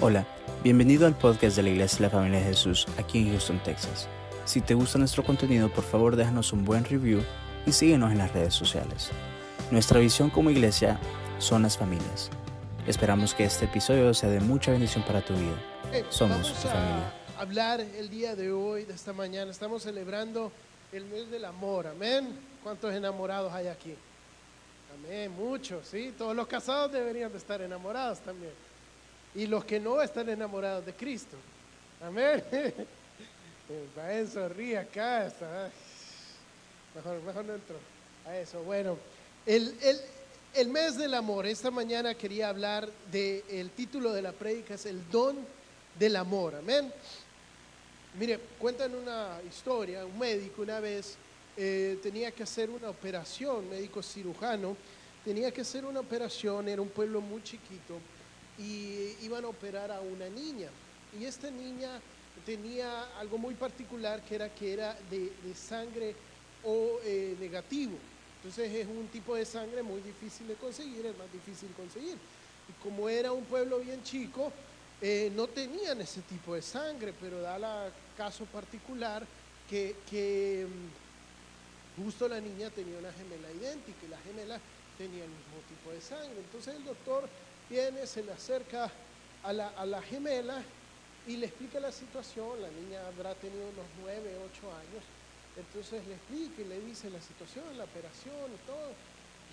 Hola, bienvenido al podcast de la Iglesia de la Familia de Jesús aquí en Houston, Texas. Si te gusta nuestro contenido, por favor déjanos un buen review y síguenos en las redes sociales. Nuestra visión como iglesia son las familias. Esperamos que este episodio sea de mucha bendición para tu vida. Somos Vamos tu a familia. hablar el día de hoy, de esta mañana. Estamos celebrando el mes del amor. Amén. ¿Cuántos enamorados hay aquí? Amén. Muchos, ¿sí? Todos los casados deberían de estar enamorados también. Y los que no están enamorados de Cristo. Amén. Para eso ríe acá. Está. Mejor, mejor no entro a eso. Bueno, el, el- el mes del amor. Esta mañana quería hablar del título de la prédica, es el don del amor. Amén. Mire, cuentan una historia, un médico una vez eh, tenía que hacer una operación, médico cirujano, tenía que hacer una operación, era un pueblo muy chiquito, y iban a operar a una niña. Y esta niña tenía algo muy particular que era que era de, sangre O eh, negativo. Entonces es un tipo de sangre muy difícil de conseguir, es más difícil conseguir. Y como era un pueblo bien chico, eh, no tenían ese tipo de sangre, pero da la caso particular que, que, mm, justo la niña tenía una gemela idéntica y la gemela tenía el mismo tipo de sangre. Entonces el doctor viene, se le acerca a la, a la gemela y le explica la situación. La niña habrá tenido unos 9, 8 años. Entonces le explica y le dice la situación, la operación y todo.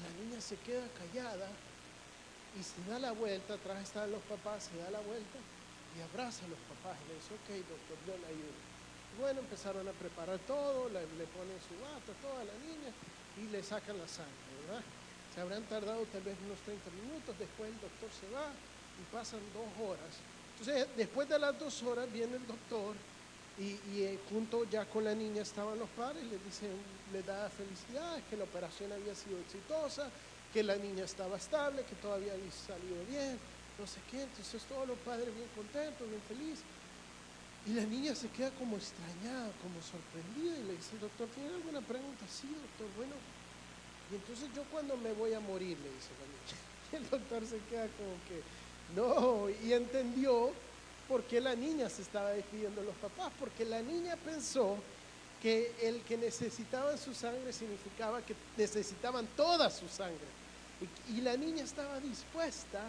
La niña se queda callada y se da la vuelta, atrás están los papás, se da la vuelta y abraza a los papás y le dice, ok, doctor, yo le ayudo. Bueno, empezaron a preparar todo, le, ponen su bata, toda la niña y le sacan la sangre. Habrán tardado tal vez unos 30 minutos, después el doctor se va y pasan dos horas. Entonces, después de las dos horas viene el doctor y, eh, junto ya con la niña estaban los padres, le dicen, le da felicidades, que la operación había sido exitosa, que la niña estaba estable, que todo había salido bien, no sé qué, entonces todos los padres bien contentos, bien felices. Y la niña se queda como extrañada, como sorprendida y le dice, doctor, ¿tiene alguna pregunta? Sí, doctor, bueno. Y entonces yo cuando me voy a morir, le dice la niña. El doctor se queda como que, no, y entendió por qué la niña se estaba despidiendo de los papás, porque la niña pensó que el que necesitaban su sangre significaba que necesitaban toda su sangre. Y, y la niña estaba dispuesta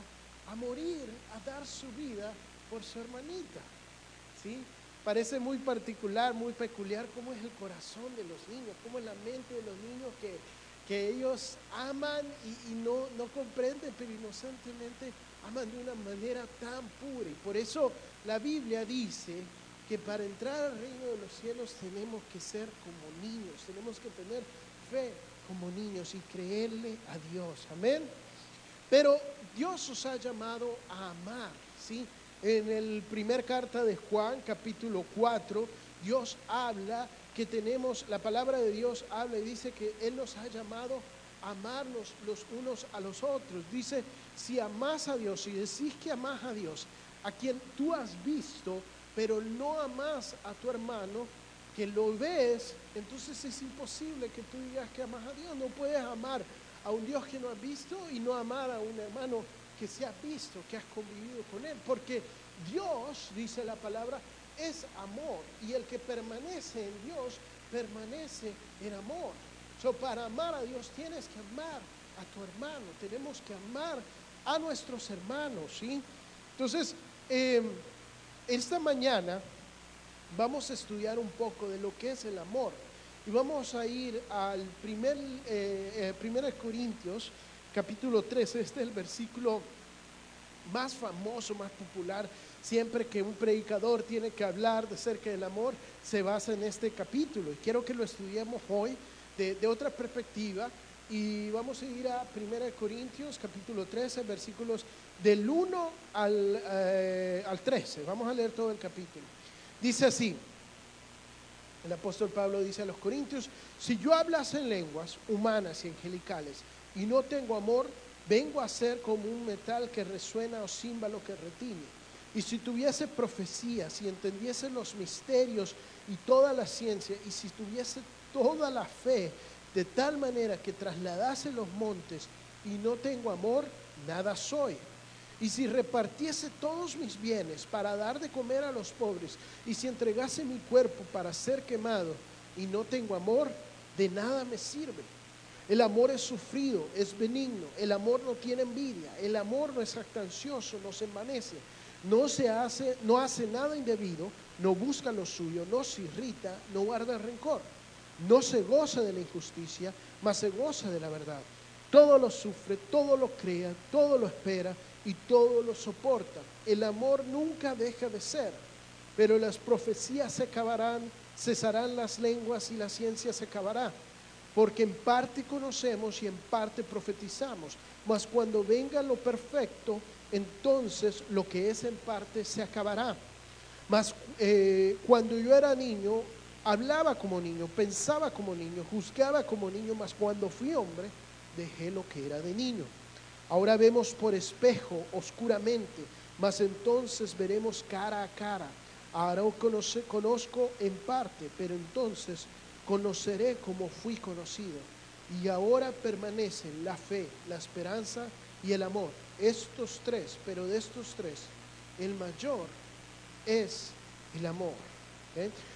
a morir, a dar su vida por su hermanita. ¿sí? Parece muy particular, muy peculiar cómo es el corazón de los niños, cómo es la mente de los niños que, que ellos aman y, no, no comprenden, pero inocentemente aman de una manera tan pura. Y por eso la Biblia dice que para entrar al reino de los cielos tenemos que ser como niños, tenemos que tener fe como niños y creerle a Dios. Amén. Pero Dios os ha llamado a amar, ¿sí? En el primer carta de Juan, capítulo 4, Dios habla que tenemos, la palabra de Dios habla y dice que Él nos ha llamado a amarnos los unos a los otros. Dice, si amás a Dios, si decís que amás a Dios, a quien tú has visto, pero no amás a tu hermano, que lo ves, entonces es imposible que tú digas que amas a Dios. No puedes amar a un Dios que no has visto y no amar a un hermano que se ha visto, que has convivido con él. Porque Dios, dice la palabra, es amor. Y el que permanece en Dios, permanece en amor. So, para amar a Dios tienes que amar a tu hermano. Tenemos que amar a nuestros hermanos, ¿sí? Entonces, eh, esta mañana vamos a estudiar un poco de lo que es el amor. Y vamos a ir al primer, eh, eh, primer Corintios, capítulo 13. Este es el versículo más famoso, más popular. Siempre que un predicador tiene que hablar de acerca del amor, se basa en este capítulo. Y quiero que lo estudiemos hoy de, otra perspectiva. Y vamos a ir a 1 Corintios, capítulo 13, versículos del 1 al, eh, al 13. Vamos a leer todo el capítulo. Dice así, el apóstol Pablo dice a los Corintios, si yo hablase en lenguas humanas y angelicales y no tengo amor, vengo a ser como un metal que resuena o címbalo que retiñe. Y si tuviese profecía, si entendiese los misterios y toda la ciencia, y si tuviese toda la fe, de tal manera que trasladase los montes y no tengo amor, nada soy. y si repartiese todos mis bienes para dar de comer a los pobres, y si entregase mi cuerpo para ser quemado, y no tengo amor, de nada me sirve. El amor es sufrido, es benigno, el amor no tiene envidia, el amor no es jactancioso, no se envanece, no se hace, no hace nada indebido, no busca lo suyo, no se irrita, no guarda rencor, no se goza de la injusticia, mas se goza de la verdad. Todo lo sufre, todo lo crea, todo lo espera y todo lo soporta. El amor nunca deja de ser, pero las profecías se acabarán, cesarán las lenguas y la ciencia se acabará, porque en parte conocemos y en parte profetizamos, mas cuando venga lo perfecto, entonces lo que es en parte se acabará. Mas eh, cuando yo era niño, hablaba como niño, pensaba como niño, juzgaba como niño, mas cuando fui hombre, dejé lo que era de niño. Ahora vemos por espejo, oscuramente, mas entonces veremos cara a cara. Ahora conozco en parte, pero entonces conoceré como fui conocido. Y ahora permanecen la fe, la esperanza y el amor. Estos tres, pero de estos tres, el mayor es el amor.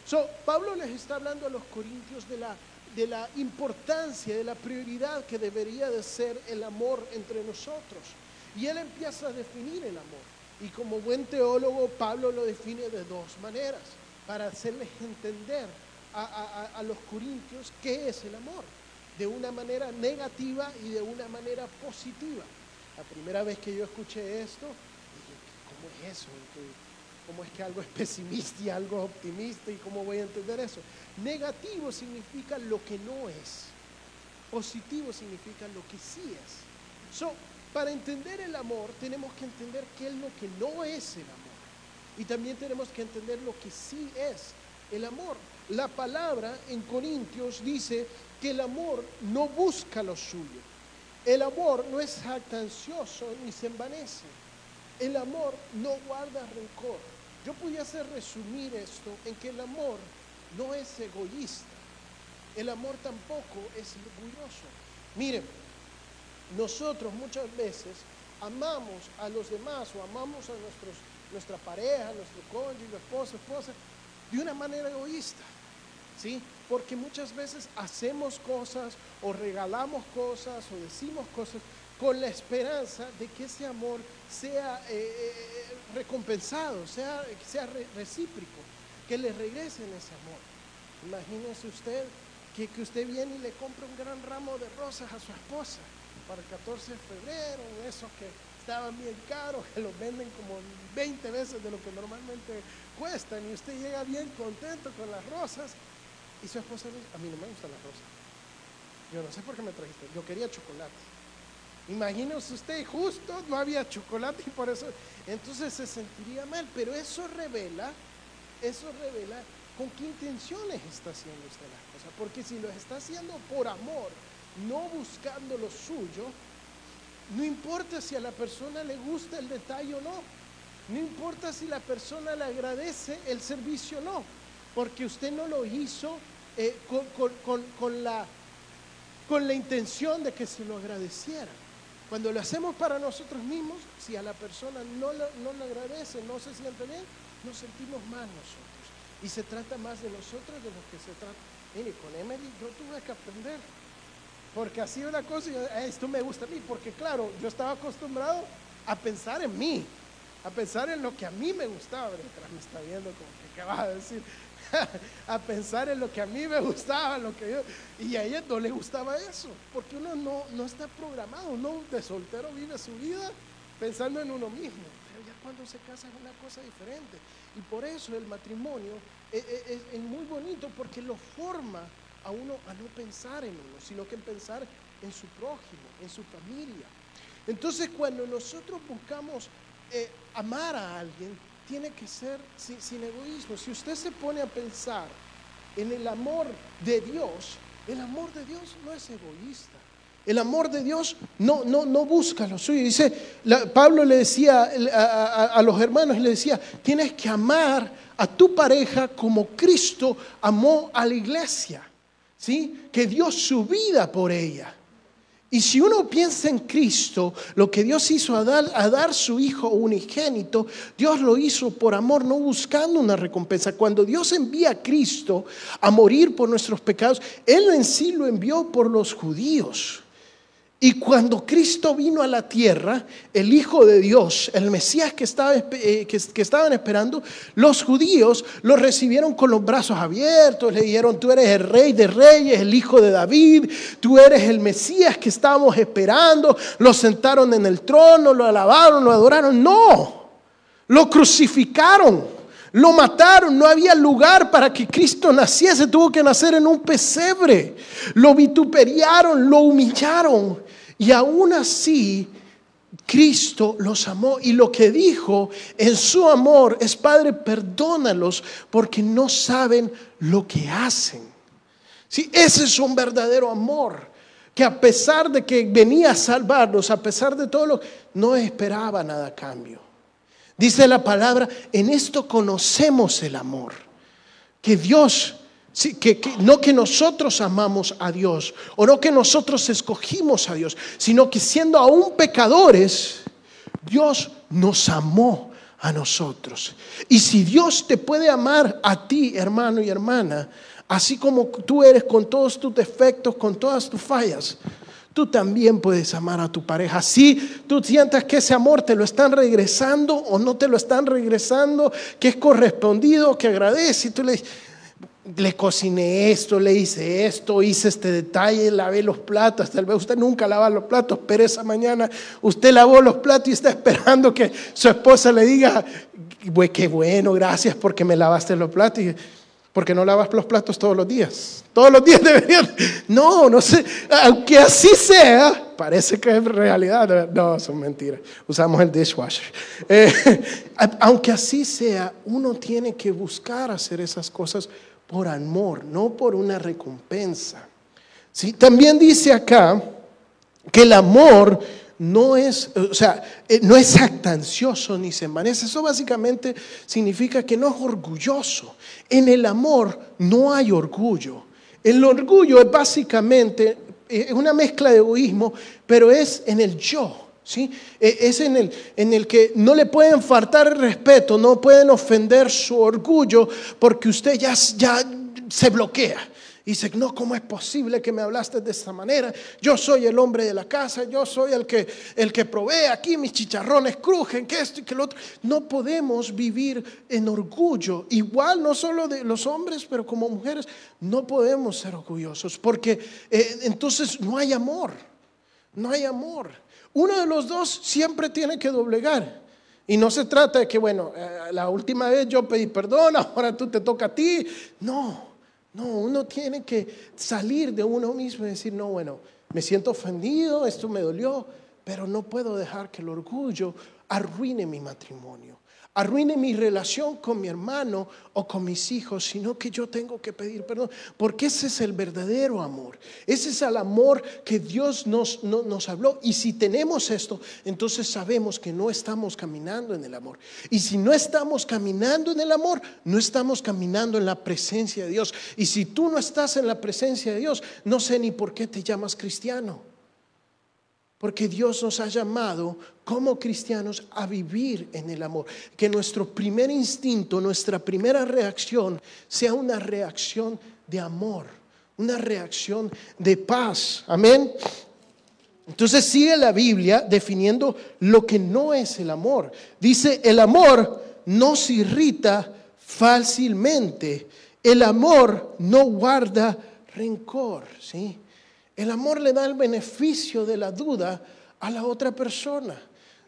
So, Pablo les está hablando a los corintios de la de la importancia, de la prioridad que debería de ser el amor entre nosotros. Y él empieza a definir el amor. Y como buen teólogo, Pablo lo define de dos maneras, para hacerles entender a, los corintios qué es el amor, de una manera negativa y de una manera positiva. La primera vez que yo escuché esto, dije, ¿cómo es eso? ¿Cómo es que algo es pesimista y algo optimista y cómo voy a entender eso? Negativo significa lo que no es. Positivo significa lo que sí es. So, para entender el amor tenemos que entender qué es lo que no es el amor. Y también tenemos que entender lo que sí es el amor. La palabra en Corintios dice que el amor no busca lo suyo. El amor no es jactancioso ni se envanece. El amor no guarda rencor. Yo pudiese resumir esto en que el amor no es egoísta. El amor tampoco es orgulloso. Miren, nosotros muchas veces amamos a los demás o amamos a nuestra pareja, nuestro cónyuge, esposo, esposa, de una manera egoísta. ¿Sí? Porque muchas veces hacemos cosas o regalamos cosas o decimos cosas con la esperanza de que ese amor sea eh, eh, recompensado, sea, sea recíproco, que le regresen ese amor. Imagínese usted que, usted viene y le compra un gran ramo de rosas a su esposa para el 14 de febrero, esos que estaban bien caros, que los venden como 20 veces de lo que normalmente cuestan, y usted llega bien contento con las rosas, y su esposa dice, a mí no me gustan las rosas. Yo no sé por qué me trajiste, yo quería chocolate. Imagínese usted, justo no había chocolate y por eso, entonces se sentiría mal, pero eso revela, eso revela con qué intenciones está haciendo usted las cosas, porque si lo está haciendo por amor, no buscando lo suyo, no importa si a la persona le gusta el detalle o no, no importa si la persona le agradece el servicio o no, porque usted no lo hizo eh, con, la, con la intención de que se lo agradeciera. Cuando lo hacemos para nosotros mismos, si a la persona no, no le agradece, no se siente bien, nos sentimos mal nosotros. Y se trata más de nosotros de lo que se trata. Mire, con Emily yo tuve que aprender. Porque así una cosa, y esto me gusta a mí, porque claro, yo estaba acostumbrado a pensar en mí, a pensar en lo que a mí me gustaba. me está viendo como que, ¿qué vas a decir? a pensar en lo que a mí me gustaba, lo que yo, y a ella no le gustaba eso, porque uno no, no está programado, uno de soltero vive su vida pensando en uno mismo, pero ya cuando se casa es una cosa diferente, y por eso el matrimonio es, es muy bonito, porque lo forma a uno a no pensar en uno, sino que en pensar en su prójimo, en su familia. Entonces cuando nosotros buscamos eh, amar a alguien, tiene que ser sin, egoísmo. Si usted se pone a pensar en el amor de Dios, el amor de Dios no es egoísta. El amor de Dios no, no, no busca lo suyo. Dice, Pablo le decía a, los hermanos, le decía, tienes que amar a tu pareja como Cristo amó a la iglesia, ¿sí? Que dio su vida por ella. Y si uno piensa en Cristo, lo que Dios hizo a dar, a dar, su Hijo unigénito, Dios lo hizo por amor, no buscando una recompensa. Cuando Dios envía a Cristo a morir por nuestros pecados, Él en sí lo envió por los judíos. Y cuando Cristo vino a la tierra, el Hijo de Dios, el Mesías que, estaba, eh, que, estaban esperando, los judíos lo recibieron con los brazos abiertos, le dijeron, tú eres el rey de reyes, el Hijo de David, tú eres el Mesías que estábamos esperando, lo sentaron en el trono, lo alabaron, lo adoraron. No, lo crucificaron. Lo mataron, no había lugar para que Cristo naciese, tuvo que nacer en un pesebre. Lo vituperiaron, lo humillaron. Y aún así, Cristo los amó y lo que dijo en su amor es, Padre, perdónalos porque no saben lo que hacen. Sí, ese es un verdadero amor, que a pesar de que venía a salvarnos, a pesar de todo lo, no esperaba nada a cambio. Dice la palabra, en esto conocemos el amor, que Dios que, no que nosotros amamos a Dios o no que nosotros escogimos a Dios, sino que siendo aún pecadores, Dios nos amó a nosotros. Y si Dios te puede amar a ti, hermano y hermana, así como tú eres con todos tus defectos, con todas tus fallas, tú también puedes amar a tu pareja. Si tú sientas que ese amor te lo están regresando o no te lo están regresando, que es correspondido, que agradece, y tú le dices, le cociné esto, le hice esto, hice este detalle, lavé los platos. Tal vez usted nunca lava los platos, pero esa mañana usted lavó los platos y está esperando que su esposa le diga, qué bueno, gracias porque me lavaste los platos. Porque no lavas los platos todos los días. Todos los días deberían. No, no sé. Aunque así sea, parece que es realidad. No, son mentiras. Usamos el dishwasher. Eh, aunque así sea, uno tiene que buscar hacer esas cosas por amor, no por una recompensa. ¿Sí? También dice acá que el amor no es, o sea, eh, no es actancioso ni se envanece. Eso básicamente significa que no es orgulloso. En el amor no hay orgullo. El orgullo es básicamente es eh, una mezcla de egoísmo, pero es en el yo. ¿Sí? E, es en el, en el que no le pueden faltar el respeto, no pueden ofender su orgullo porque usted ya, ya se bloquea. Y dice, no, ¿cómo es posible que me hablaste de esta manera? Yo soy el hombre de la casa, yo soy el que, el que provee aquí, mis chicharrones crujen, que esto y que lo otro. No podemos vivir en orgullo. Igual, no solo de los hombres, pero como mujeres, no podemos ser orgullosos, porque eh, entonces no hay amor, no hay amor. Uno de los dos siempre tiene que doblegar. Y no se trata de que, bueno, eh, la última vez yo pedí perdón, ahora tú te toca a ti. No, no, uno tiene que salir de uno mismo y decir, no, bueno, me siento ofendido, esto me dolió, pero no puedo dejar que el orgullo arruine mi matrimonio arruine mi relación con mi hermano o con mis hijos, sino que yo tengo que pedir perdón, porque ese es el verdadero amor, ese es el amor que Dios nos, nos habló. Y si tenemos esto, entonces sabemos que no estamos caminando en el amor. Y si no estamos caminando en el amor, no estamos caminando en la presencia de Dios. Y si tú no estás en la presencia de Dios, no sé ni por qué te llamas cristiano. Porque Dios nos ha llamado como cristianos a vivir en el amor. Que nuestro primer instinto, nuestra primera reacción sea una reacción de amor, una reacción de paz. Amén. Entonces sigue la Biblia definiendo lo que no es el amor. Dice, el amor no se irrita fácilmente. El amor no guarda rencor, ¿sí? El amor le da el beneficio de la duda a la otra persona.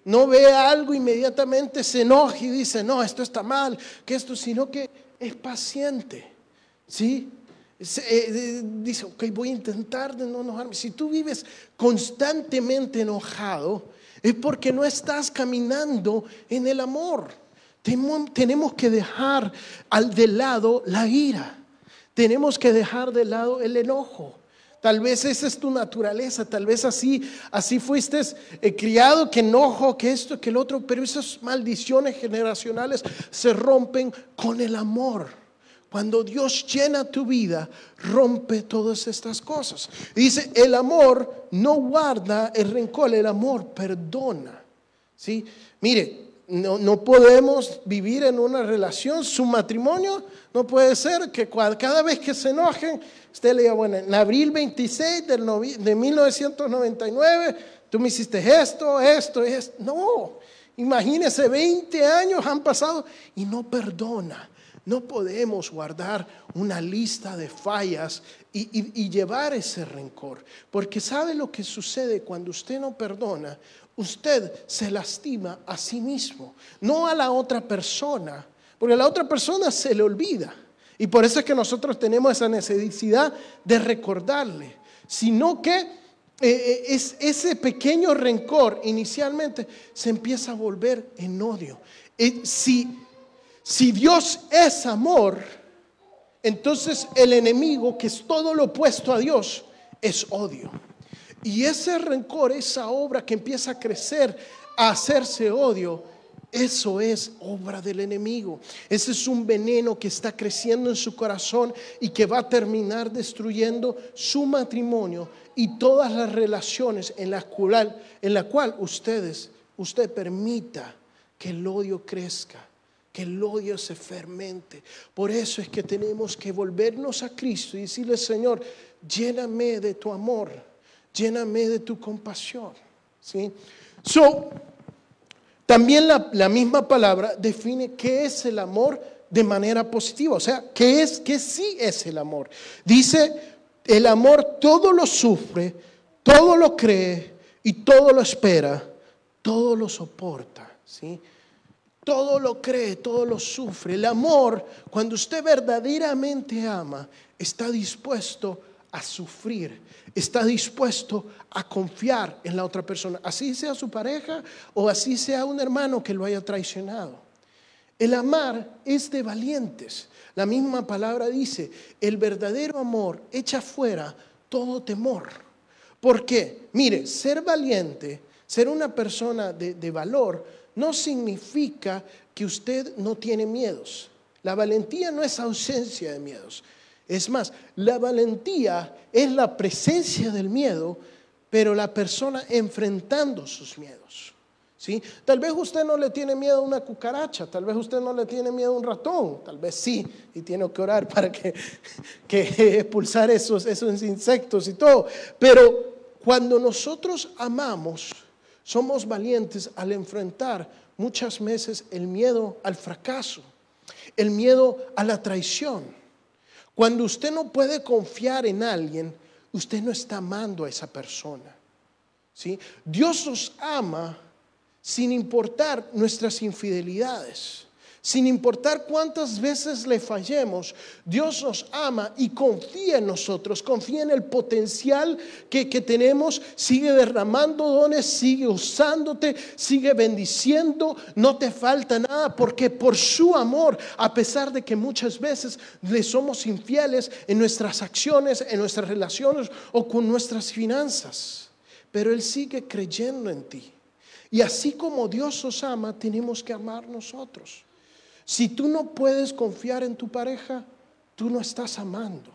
No ve algo inmediatamente se enoja y dice, no, esto está mal, que esto, sino que es paciente. ¿Sí? Eh, dice, ok, voy a intentar de no enojarme. Si tú vives constantemente enojado, es porque no estás caminando en el amor. Tenemos que dejar al de lado la ira. Tenemos que dejar de lado el enojo. Tal vez esa es tu naturaleza, tal vez así, así fuiste eh, criado, que enojo, que esto, que el otro, pero esas maldiciones generacionales se rompen con el amor Cuando Dios llena tu vida, rompe todas estas cosas. Dice, el amor no guarda el rencor, el amor perdona. ¿Sí? Mire, no, podemos vivir en una relación, su matrimonio no puede ser que cada vez que se enojen, usted le diga, bueno, en abril 26 de 1999, tú me hiciste esto, esto, esto. No, imagínese, 20 años han pasado y no perdona. No podemos guardar una lista de fallas y, llevar ese rencor, porque sabe lo que sucede cuando usted no perdona, usted se lastima a sí mismo, no a la otra persona, porque a la otra persona se le olvida. Y por eso es que nosotros tenemos esa necesidad de recordarle, sino que eh, eh, es, ese pequeño rencor inicialmente se empieza a volver en odio. Eh, si si Dios es amor, entonces el enemigo, que es todo lo opuesto a Dios, es odio. Y ese rencor, esa obra que empieza a crecer, a hacerse odio, eso es obra del enemigo. Ese es un veneno que está creciendo en su corazón y que va a terminar destruyendo su matrimonio y todas las relaciones en la cual, en la cual ustedes, usted permita que el odio crezca que el odio se fermente. Por eso es que tenemos que volvernos a Cristo y decirle, Señor, lléname de tu amor, lléname de tu compasión. ¿Sí? So, también la, misma palabra define qué es el amor de manera positiva, o sea, qué es, qué sí es el amor. Dice, el amor todo lo sufre, todo lo cree y todo lo espera, todo lo soporta. ¿sí? todo lo cree, todo lo sufre. El amor, cuando usted verdaderamente ama, está dispuesto a sufrir, está dispuesto a confiar en la otra persona, así sea su pareja o así sea un hermano que lo haya traicionado. El amar es de valientes. La misma palabra dice, el verdadero amor echa fuera todo temor. ¿Por qué? Mire, ser valiente, ser una persona de, de valor, no significa que usted no tiene miedos. La valentía no es ausencia de miedos. Es más, la valentía es la presencia del miedo, pero la persona enfrentando sus miedos. ¿sí? Tal vez usted no le tiene miedo a una cucaracha, tal vez usted no le tiene miedo a un ratón, tal vez sí, y tiene que orar para que, que expulsar esos, esos insectos y todo. Pero cuando nosotros amamos, somos valientes al enfrentar muchas veces el miedo al fracaso, el miedo a la traición. Cuando usted no puede confiar en alguien, usted no está amando a esa persona. ¿sí? Dios nos ama sin importar nuestras infidelidades. Sin importar cuántas veces le fallemos, Dios nos ama y confía en nosotros, confía en el potencial que, tenemos, sigue derramando dones, sigue usándote, sigue bendiciendo, no te falta nada, porque por su amor, a pesar de que muchas veces le somos infieles en nuestras acciones, en nuestras relaciones o con nuestras finanzas, pero Él sigue creyendo en ti. Y así como Dios os ama, tenemos que amar nosotros. Si tú no puedes confiar en tu pareja, tú no estás amando.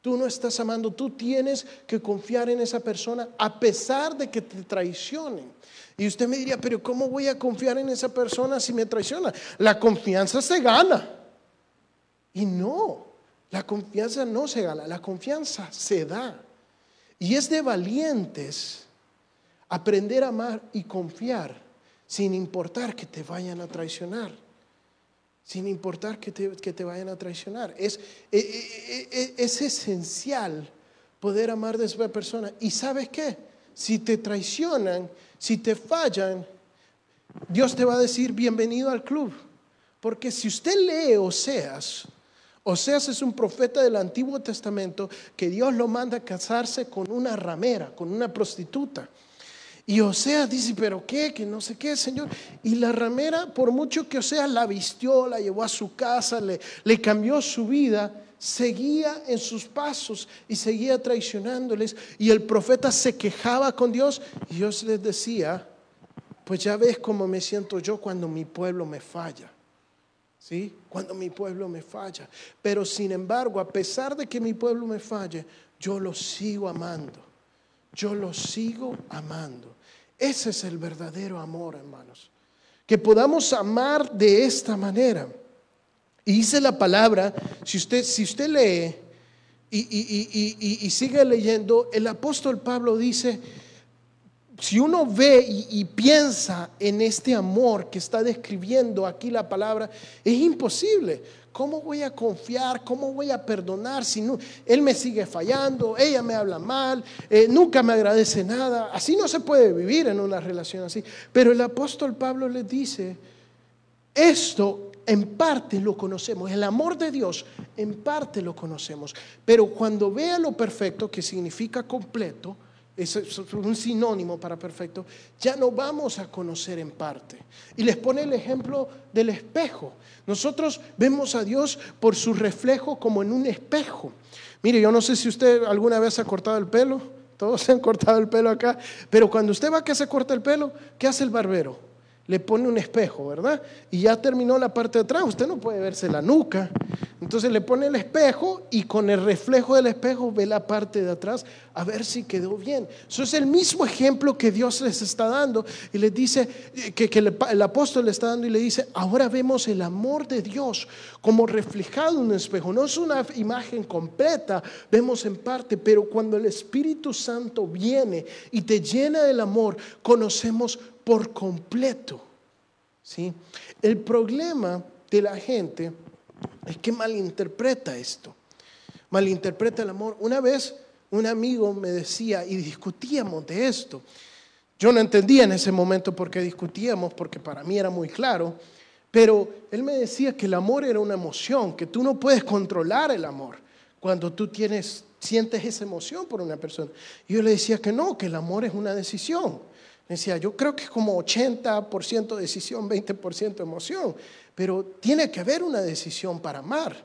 Tú no estás amando, tú tienes que confiar en esa persona a pesar de que te traicionen. Y usted me diría, pero ¿cómo voy a confiar en esa persona si me traiciona? La confianza se gana. Y no, la confianza no se gana, la confianza se da. Y es de valientes aprender a amar y confiar sin importar que te vayan a traicionar sin importar que te, vayan a traicionar. Es, e, e, e, es, esencial poder amar de esa persona. ¿Y sabes qué? Si te traicionan, si te fallan, Dios te va a decir bienvenido al club. Porque si usted lee Oseas, Oseas es un profeta del Antiguo Testamento que Dios lo manda a casarse con una ramera, con una prostituta. Y Oseas dice, pero qué, que no sé qué, Señor. Y la ramera, por mucho que Oseas la vistió, la llevó a su casa, le, le cambió su vida, seguía en sus pasos y seguía traicionándoles. Y el profeta se quejaba con Dios y Dios les decía, pues ya ves cómo me siento yo cuando mi pueblo me falla. ¿Sí? Cuando mi pueblo me falla. Pero sin embargo, a pesar de que mi pueblo me falle, yo lo sigo amando. Yo lo sigo amando. Ese es el verdadero amor, hermanos. Que podamos amar de esta manera. Y dice la palabra, si usted, si usted lee y, y sigue leyendo, el apóstol Pablo dice, si uno ve y, piensa en este amor que está describiendo aquí la palabra, es imposible. ¿Cómo voy a confiar? ¿Cómo voy a perdonar si no, él me sigue fallando? Ella me habla mal, eh, nunca me agradece nada. Así no se puede vivir en una relación así. Pero el apóstol Pablo le dice, esto en parte lo conocemos, el amor de Dios en parte lo conocemos, pero cuando vea lo perfecto, que significa completo, es un sinónimo para perfecto, ya no vamos a conocer en parte. Y les pone el ejemplo del espejo. Nosotros vemos a Dios por su reflejo como en un espejo. Mire, yo no sé si usted alguna vez ha cortado el pelo, todos se han cortado el pelo acá, pero cuando usted va que se corta el pelo, ¿qué hace el barbero? le pone un espejo, ¿verdad? Y ya terminó la parte de atrás, usted no puede verse la nuca. Entonces le pone el espejo y con el reflejo del espejo ve la parte de atrás a ver si quedó bien. Eso es el mismo ejemplo que Dios les está dando y les dice, que, que el, apóstol le está dando y le dice, ahora vemos el amor de Dios como reflejado en un espejo. No es una imagen completa, vemos en parte, pero cuando el Espíritu Santo viene y te llena del amor, conocemos por completo. ¿sí? El problema de la gente es que malinterpreta esto, malinterpreta el amor. Una vez un amigo me decía, y discutíamos de esto, yo no entendía en ese momento por qué discutíamos, porque para mí era muy claro, pero él me decía que el amor era una emoción, que tú no puedes controlar el amor cuando tú tienes, sientes esa emoción por una persona. Yo le decía que no, que el amor es una decisión. Decía, yo creo que es como 80% decisión, 20% emoción, pero tiene que haber una decisión para amar.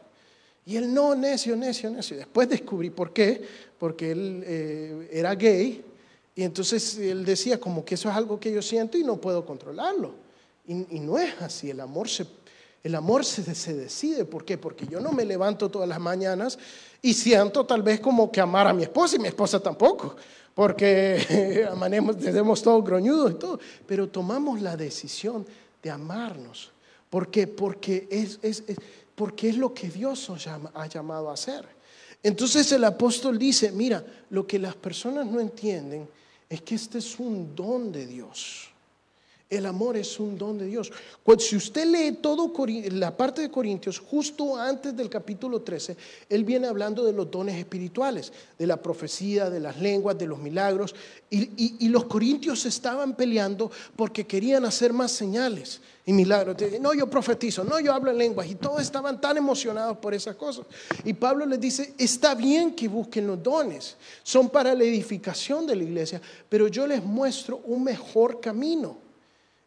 Y él no, necio, necio, necio. Después descubrí por qué, porque él eh, era gay y entonces él decía como que eso es algo que yo siento y no puedo controlarlo. Y, no es así, el amor se, el amor se, se, decide. ¿Por qué? Porque yo no me levanto todas las mañanas y siento tal vez como que amar a mi esposa y mi esposa tampoco porque amanemos, tenemos todos groñudos y todo, pero tomamos la decisión de amarnos. ¿Por qué? Porque es, porque es lo que Dios nos ha llamado a hacer. Entonces el apóstol dice, mira, lo que las personas no entienden es que este es un don de Dios. El amor es un don de Dios. Si usted lee todo la parte de Corintios, justo antes del capítulo 13, él viene hablando de los dones espirituales, de la profecía, de las lenguas, de los milagros. Y, los corintios estaban peleando porque querían hacer más señales y milagros. No, yo profetizo, no, yo hablo en lenguas. Y todos estaban tan emocionados por esas cosas. Y Pablo les dice, está bien que busquen los dones, son para la edificación de la iglesia, pero yo les muestro un mejor camino.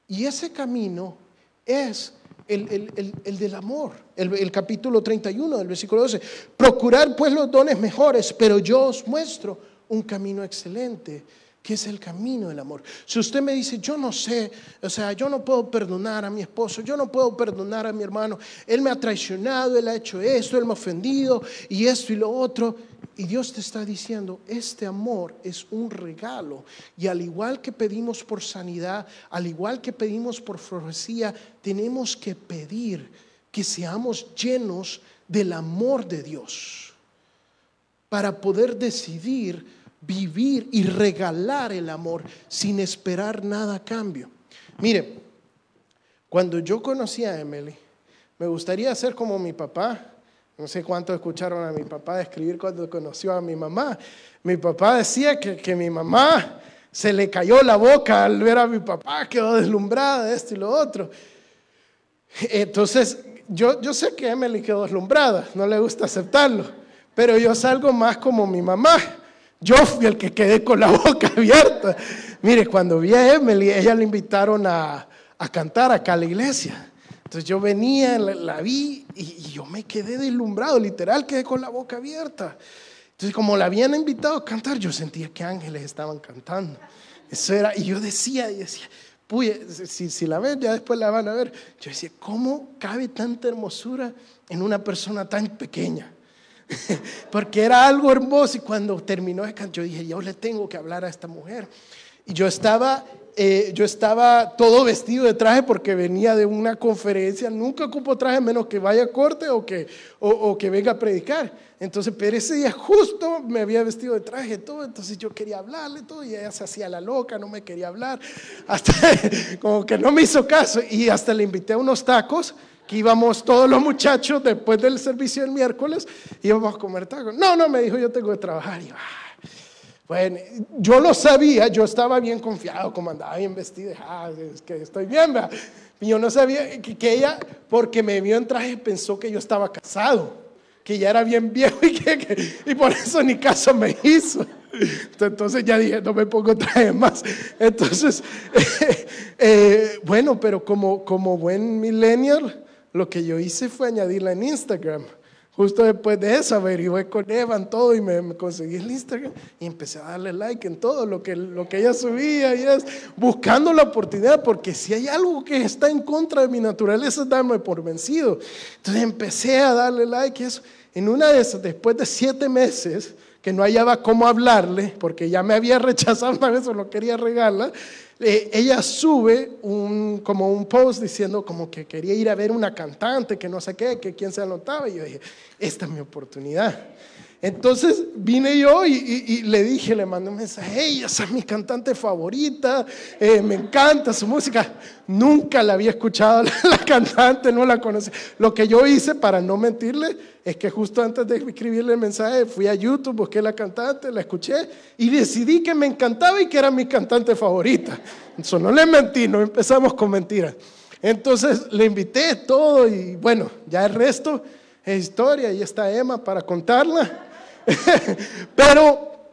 Y ese camino es el, del amor. El, capítulo 31 del versículo 12. Procurar pues los dones mejores, pero yo os muestro un camino excelente que es el camino del amor. Si usted me dice, yo no sé, o sea, yo no puedo perdonar a mi esposo, yo no puedo perdonar a mi hermano, él me ha traicionado, él ha hecho esto, él me ha ofendido y esto y lo otro, y Dios te está diciendo, este amor es un regalo. Y al igual que pedimos por sanidad, al igual que pedimos por profecía, tenemos que pedir que seamos llenos del amor de Dios para poder decidir vivir y regalar el amor sin esperar nada a cambio. Mire, cuando yo conocí a Emily, me gustaría ser como mi papá. No sé cuánto escucharon a mi papá escribir cuando conoció a mi mamá. Mi papá decía que, que mi mamá se le cayó la boca al ver a mi papá, quedó deslumbrada de esto y lo otro. Entonces, yo, yo sé que Emily quedó deslumbrada, no le gusta aceptarlo, pero yo salgo más como mi mamá. Yo fui el que quedé con la boca abierta. Mire, cuando vi a Emily, ella le invitaron a, cantar acá a la iglesia. Entonces yo venía, la, vi y, yo me quedé deslumbrado, literal, quedé con la boca abierta. Entonces como la habían invitado a cantar, yo sentía que ángeles estaban cantando. Eso era, y yo decía, y decía, Puye, si, si la ven, ya después la van a ver. Yo decía, ¿cómo cabe tanta hermosura en una persona tan pequeña? Porque era algo hermoso y cuando terminó el canto, yo dije, yo le tengo que hablar a esta mujer. Y yo estaba, eh, yo estaba todo vestido de traje porque venía de una conferencia. Nunca ocupo traje menos que vaya a corte o que, o, que venga a predicar. Entonces, pero ese día justo me había vestido de traje todo. Entonces yo quería hablarle todo y ella se hacía la loca, no me quería hablar. Hasta como que no me hizo caso. Y hasta le invité a unos tacos que íbamos todos los muchachos después del servicio del miércoles, íbamos a comer tacos. No, no, me dijo, yo tengo que trabajar. Y, ah, bueno, yo lo sabía, yo estaba bien confiado, como andaba bien vestido, ah, es que estoy bien, ¿verdad? yo no sabía que, ella, porque me vio en traje, pensó que yo estaba casado, que ya era bien viejo y, que, y por eso ni caso me hizo. Entonces ya dije, no me pongo traje más. Entonces, eh, bueno, pero como, como buen millennial, lo que yo hice fue añadirla en Instagram. Justo después de eso averigué con Evan todo y me, conseguí el Instagram y empecé a darle like en todo lo que, lo que ella subía y es buscando la oportunidad porque si hay algo que está en contra de mi naturaleza es darme por vencido. Entonces empecé a darle like y eso. En una de esas, después de siete meses, que no hallaba cómo hablarle, porque ya me había rechazado una vez o no quería regalarla, eh, ella sube un, como un post diciendo como que quería ir a ver una cantante, que no sé qué, que quién se anotaba, y yo dije, esta es mi oportunidad. Entonces vine yo y, le dije, le mandé un mensaje, ella es mi cantante favorita, eh, me encanta su música. Nunca la había escuchado la, cantante, no la conocía. Lo que yo hice para no mentirle es que justo antes de escribirle el mensaje fui a YouTube, busqué la cantante, la escuché y decidí que me encantaba y que era mi cantante favorita. Eso no le mentí, no empezamos con mentiras. Entonces le invité todo y bueno, ya el resto es historia y está Emma para contarla. Pero,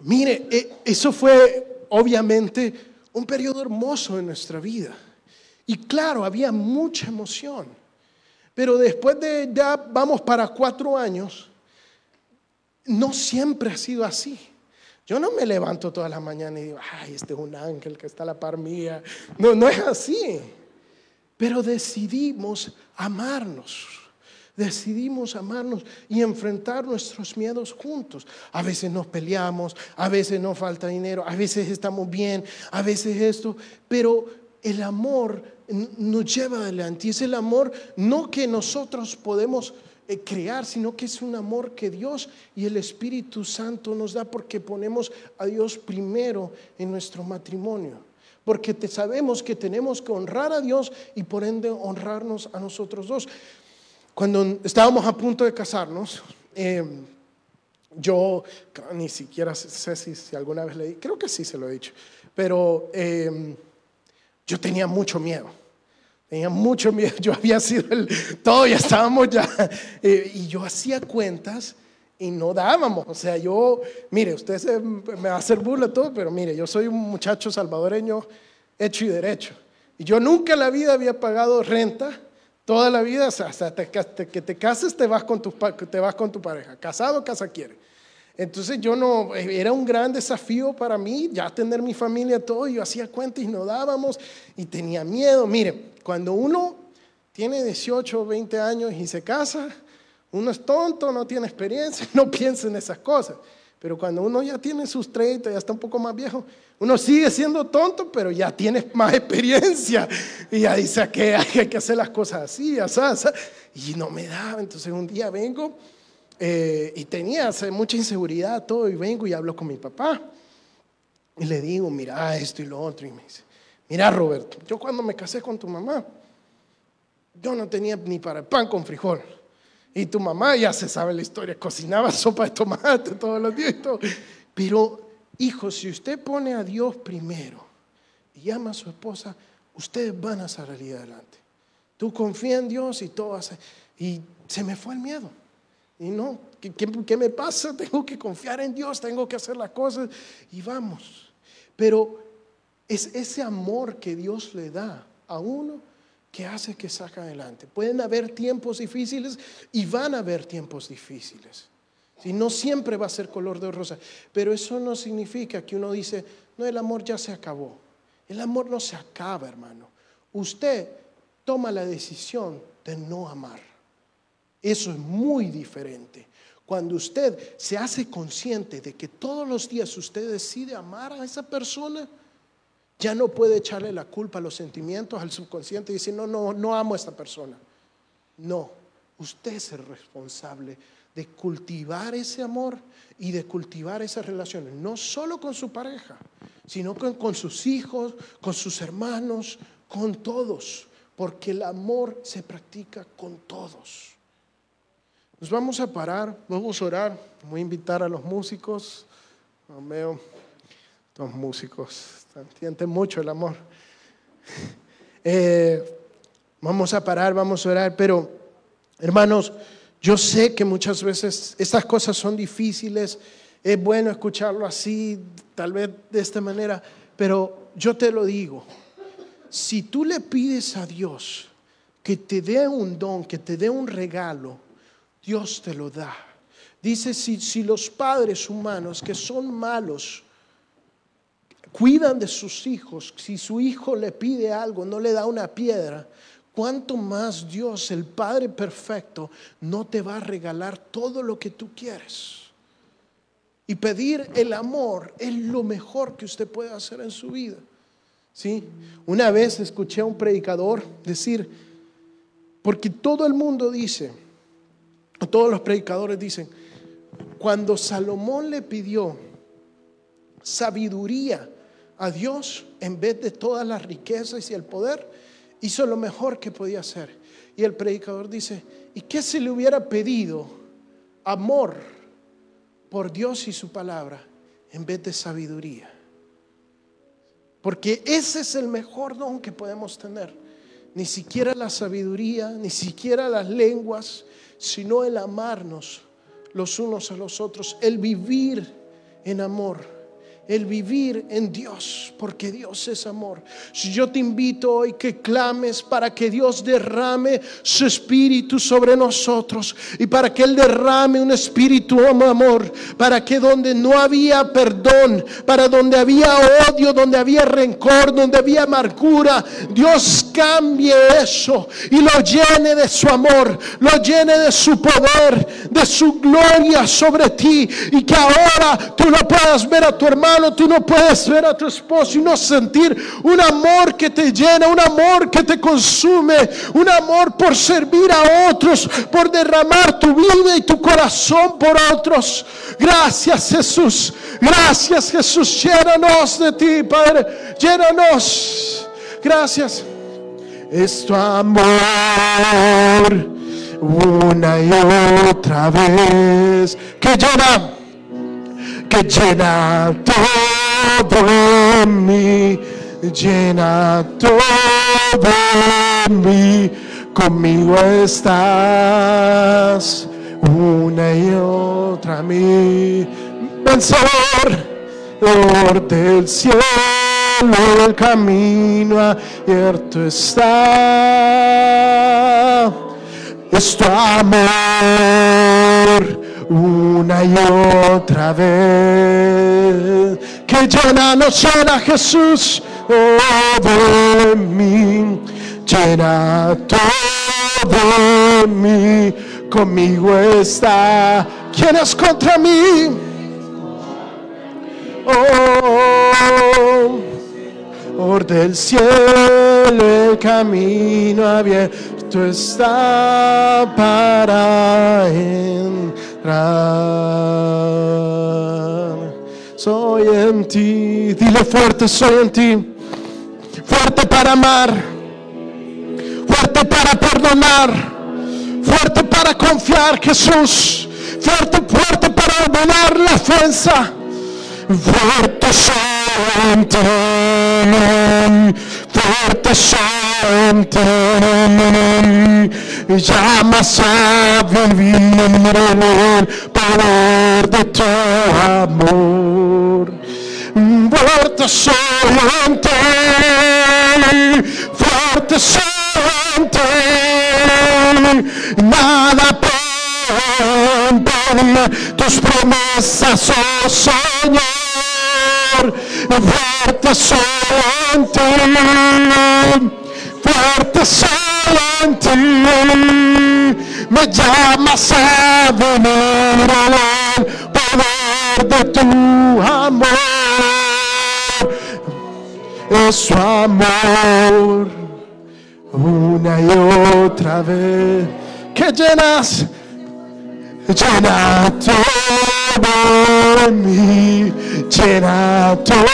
mire, e, eso fue obviamente un periodo hermoso en nuestra vida. Y claro, había mucha emoción. Pero después de ya vamos para cuatro años, no siempre ha sido así. Yo no me levanto toda la mañana y digo, ay, este es un ángel que está a la par mía. No, no es así. Pero decidimos amarnos decidimos amarnos y enfrentar nuestros miedos juntos. A veces nos peleamos, a veces nos falta dinero, a veces estamos bien, a veces esto, pero el amor nos lleva adelante y es el amor no que nosotros podemos eh, crear, sino que es un amor que Dios y el Espíritu Santo nos da porque ponemos a Dios primero en nuestro matrimonio porque sabemos que tenemos que honrar a Dios y por ende honrarnos a nosotros dos. Cuando estábamos a punto de casarnos, eh, yo ni siquiera sé si, alguna vez leí, creo que sí se lo he dicho, pero eh, yo tenía mucho miedo. Tenía mucho miedo, yo había sido el, todo, ya estábamos ya, eh, y yo hacía cuentas y no dábamos. O sea, yo, mire, usted me va a hacer burla todo, pero mire, yo soy un muchacho salvadoreño hecho y derecho. Y yo nunca en la vida había pagado renta Toda la vida, hasta que te cases, te vas con tu, te vas con tu pareja. Casado, casa quiere. Entonces yo no, era un gran desafío para mí ya tener mi familia, todo. Yo hacía cuentas y no dábamos y tenía miedo. Mire, cuando uno tiene 18 o 20 años y se casa, uno es tonto, no tiene experiencia, no piensa en esas cosas. Pero cuando uno ya tiene sus 30, ya está un poco más viejo, uno sigue siendo tonto, pero ya tiene más experiencia. Y ya dice que hay que hacer las cosas así, así, así. Y no me daba. Entonces un día vengo eh, y tenía mucha inseguridad, todo, y vengo y hablo con mi papá. Y le digo, mira esto y lo otro. Y me dice, mira Roberto, yo cuando me casé con tu mamá, yo no tenía ni para el pan con frijol. Y tu mamá ya se sabe la historia, cocinaba sopa de tomate todos los días todo. Pero, hijo, si usted pone a Dios primero y ama a su esposa, ustedes van a salir adelante. Tú confía en Dios y todo hace. Y se me fue el miedo. Y no, ¿qué, ¿qué, me pasa? Tengo que confiar en Dios, tengo que hacer las cosas y vamos. Pero es ese amor que Dios le da a uno que hace que saca adelante. Pueden haber tiempos difíciles y van a haber tiempos difíciles. Si no siempre va a ser color de rosa, pero eso no significa que uno dice, no, el amor ya se acabó. El amor no se acaba, hermano. Usted toma la decisión de no amar. Eso es muy diferente. Cuando usted se hace consciente de que todos los días usted decide amar a esa persona, ya no puede echarle la culpa a los sentimientos, al subconsciente y decir, no, no, no amo a esta persona. No, usted es el responsable de cultivar ese amor y de cultivar esas relaciones, no solo con su pareja, sino con, sus hijos, con sus hermanos, con todos, porque el amor se practica con todos. Nos vamos a parar, vamos a orar, voy a invitar a los músicos, veo, los músicos, sienten mucho el amor. Eh, vamos a parar, vamos a orar, pero hermanos, yo sé que muchas veces estas cosas son difíciles, es bueno escucharlo así, tal vez de esta manera, pero yo te lo digo, si tú le pides a Dios que te dé un don, que te dé un regalo, Dios te lo da. Dice, si, si los padres humanos que son malos cuidan de sus hijos, si su hijo le pide algo, no le da una piedra, ¿cuánto más Dios, el Padre perfecto, no te va a regalar todo lo que tú quieres? Y pedir el amor es lo mejor que usted puede hacer en su vida. ¿Sí? Una vez escuché a un predicador decir, porque todo el mundo dice, todos los predicadores dicen, cuando Salomón le pidió sabiduría a Dios en vez de todas las riquezas y el poder, hizo lo mejor que podía hacer. Y el predicador dice, ¿y qué se le hubiera pedido? Amor por Dios y su palabra en vez de sabiduría. Porque ese es el mejor don que podemos tener. Ni siquiera la sabiduría, ni siquiera las lenguas, sino el amarnos los unos a los otros, el vivir en amor el vivir en Dios, porque Dios es amor. Si yo te invito hoy que clames para que Dios derrame su espíritu sobre nosotros y para que Él derrame un espíritu de amor, para que donde no había perdón, para donde había odio, donde había rencor, donde había amargura, Dios cambie eso y lo llene de su amor, lo llene de su poder, de su gloria sobre ti y que ahora tú lo puedas ver a tu hermano tú no puedes ver a tu esposo y no sentir un amor que te llena, un amor que te consume, un amor por servir a otros, por derramar tu vida y tu corazón por otros. Gracias Jesús, gracias Jesús, llénanos de ti, Padre, llénanos. Gracias. Es tu amor una y otra vez que llena que llena todo mí, llena todo mí, conmigo estás una y otra mí, vencedor, Lord del cielo, el camino abierto está, es tu amor una y otra vez. Que llena, nos llena Jesús todo en mí, llena todo mí, conmigo está. ¿Quién es contra mí? Oh, por del cielo el camino abierto está para soy en ti, dile fuerte, soy en ti. Fuerte para amar, fuerte para perdonar, fuerte para confiar, Jesús. Fuerte, fuerte para ordenar la fuerza. Fuerte soy en ti, fuerte soy en ti llamas a vivir en el poder de tu amor. Fuerte soy en ti, fuerte nada puede tus promesas, oh Señor. Amor, fuerte solo en ti, fuerte solo en ti, me llamas a venir al poder de tu amor, es su amor, una y otra vez, que llenas llena todo en mí, llena todo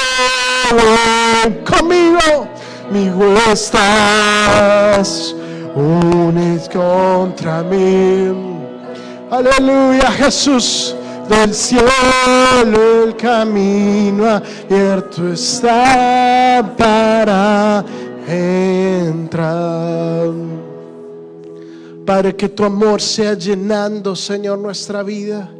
conmigo, conmigo estás, unes contra mí. Aleluya Jesús, del cielo el camino abierto está para entrar. Padre, que tu amor sea llenando, Señor, nuestra vida.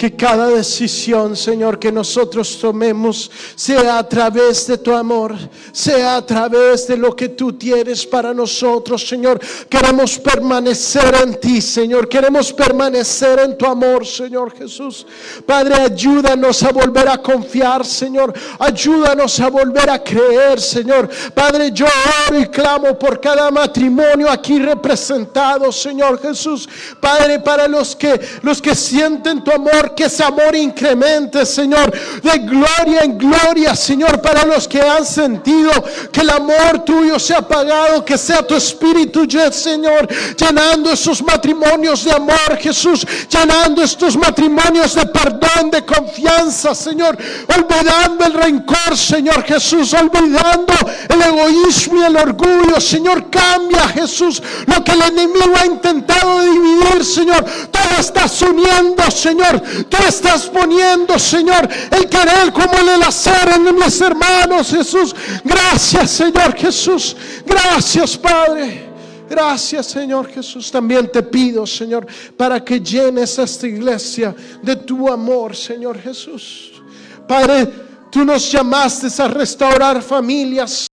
Que cada decisión, Señor, que nosotros tomemos sea a través de tu amor, sea a través de lo que tú tienes para nosotros, Señor. Queremos permanecer en ti, Señor. Queremos permanecer en tu amor, Señor Jesús. Padre, ayúdanos a volver a confiar, Señor. Ayúdanos a volver a creer, Señor. Padre, yo oro y clamo por cada matrimonio aquí representado, Señor Jesús. Padre, para los que los que sienten tu amor, que ese amor incremente, Señor, de gloria en gloria, Señor, para los que han sentido que el amor tuyo se ha apagado, que sea tu espíritu, Señor, llenando esos matrimonios de amor, Jesús, llenando estos matrimonios de perdón, de confianza, Señor, olvidando el rencor, Señor Jesús, olvidando el egoísmo y el orgullo, Señor, cambia, Jesús, lo que el enemigo ha intentado dividir, Señor, todo estás uniendo, Señor, Tú estás poniendo, Señor, el querer como el hacer en mis hermanos, Jesús. Gracias, Señor Jesús. Gracias, Padre. Gracias, Señor Jesús. También te pido, Señor, para que llenes esta iglesia de tu amor, Señor Jesús. Padre, tú nos llamaste a restaurar familias.